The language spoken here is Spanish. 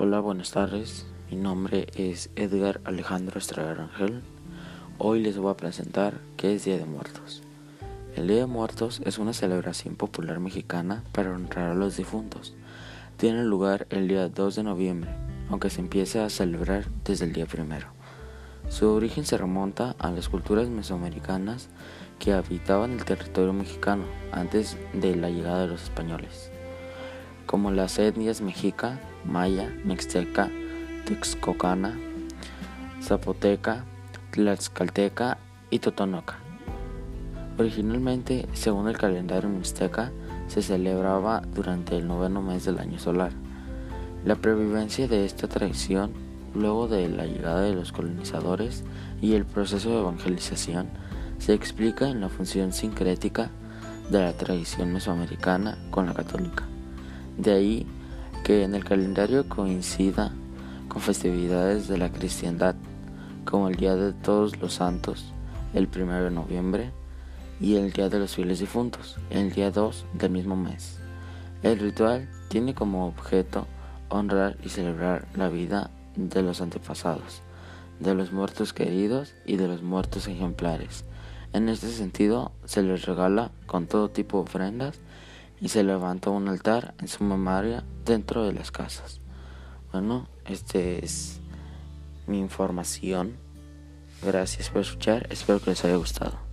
Hola, buenas tardes. Mi nombre es Edgar Alejandro Estrada Rangel. Hoy les voy a presentar qué es Día de Muertos. El Día de Muertos es una celebración popular mexicana para honrar a los difuntos. Tiene lugar el día 2 de noviembre, aunque se empieza a celebrar desde el día primero. Su origen se remonta a las culturas mesoamericanas que habitaban el territorio mexicano antes de la llegada de los españoles como las etnias mexica, maya, mixteca, texcocana, zapoteca, tlaxcalteca y totonoca. Originalmente, según el calendario mixteca, se celebraba durante el noveno mes del año solar. La previvencia de esta tradición, luego de la llegada de los colonizadores y el proceso de evangelización, se explica en la función sincrética de la tradición mesoamericana con la católica. De ahí que en el calendario coincida con festividades de la cristiandad, como el Día de Todos los Santos, el 1 de noviembre, y el Día de los Fieles Difuntos, el día 2 del mismo mes. El ritual tiene como objeto honrar y celebrar la vida de los antepasados, de los muertos queridos y de los muertos ejemplares. En este sentido, se les regala con todo tipo de ofrendas y se levanta un altar en su memoria dentro de las casas. Bueno, este es mi información. Gracias por escuchar, espero que les haya gustado.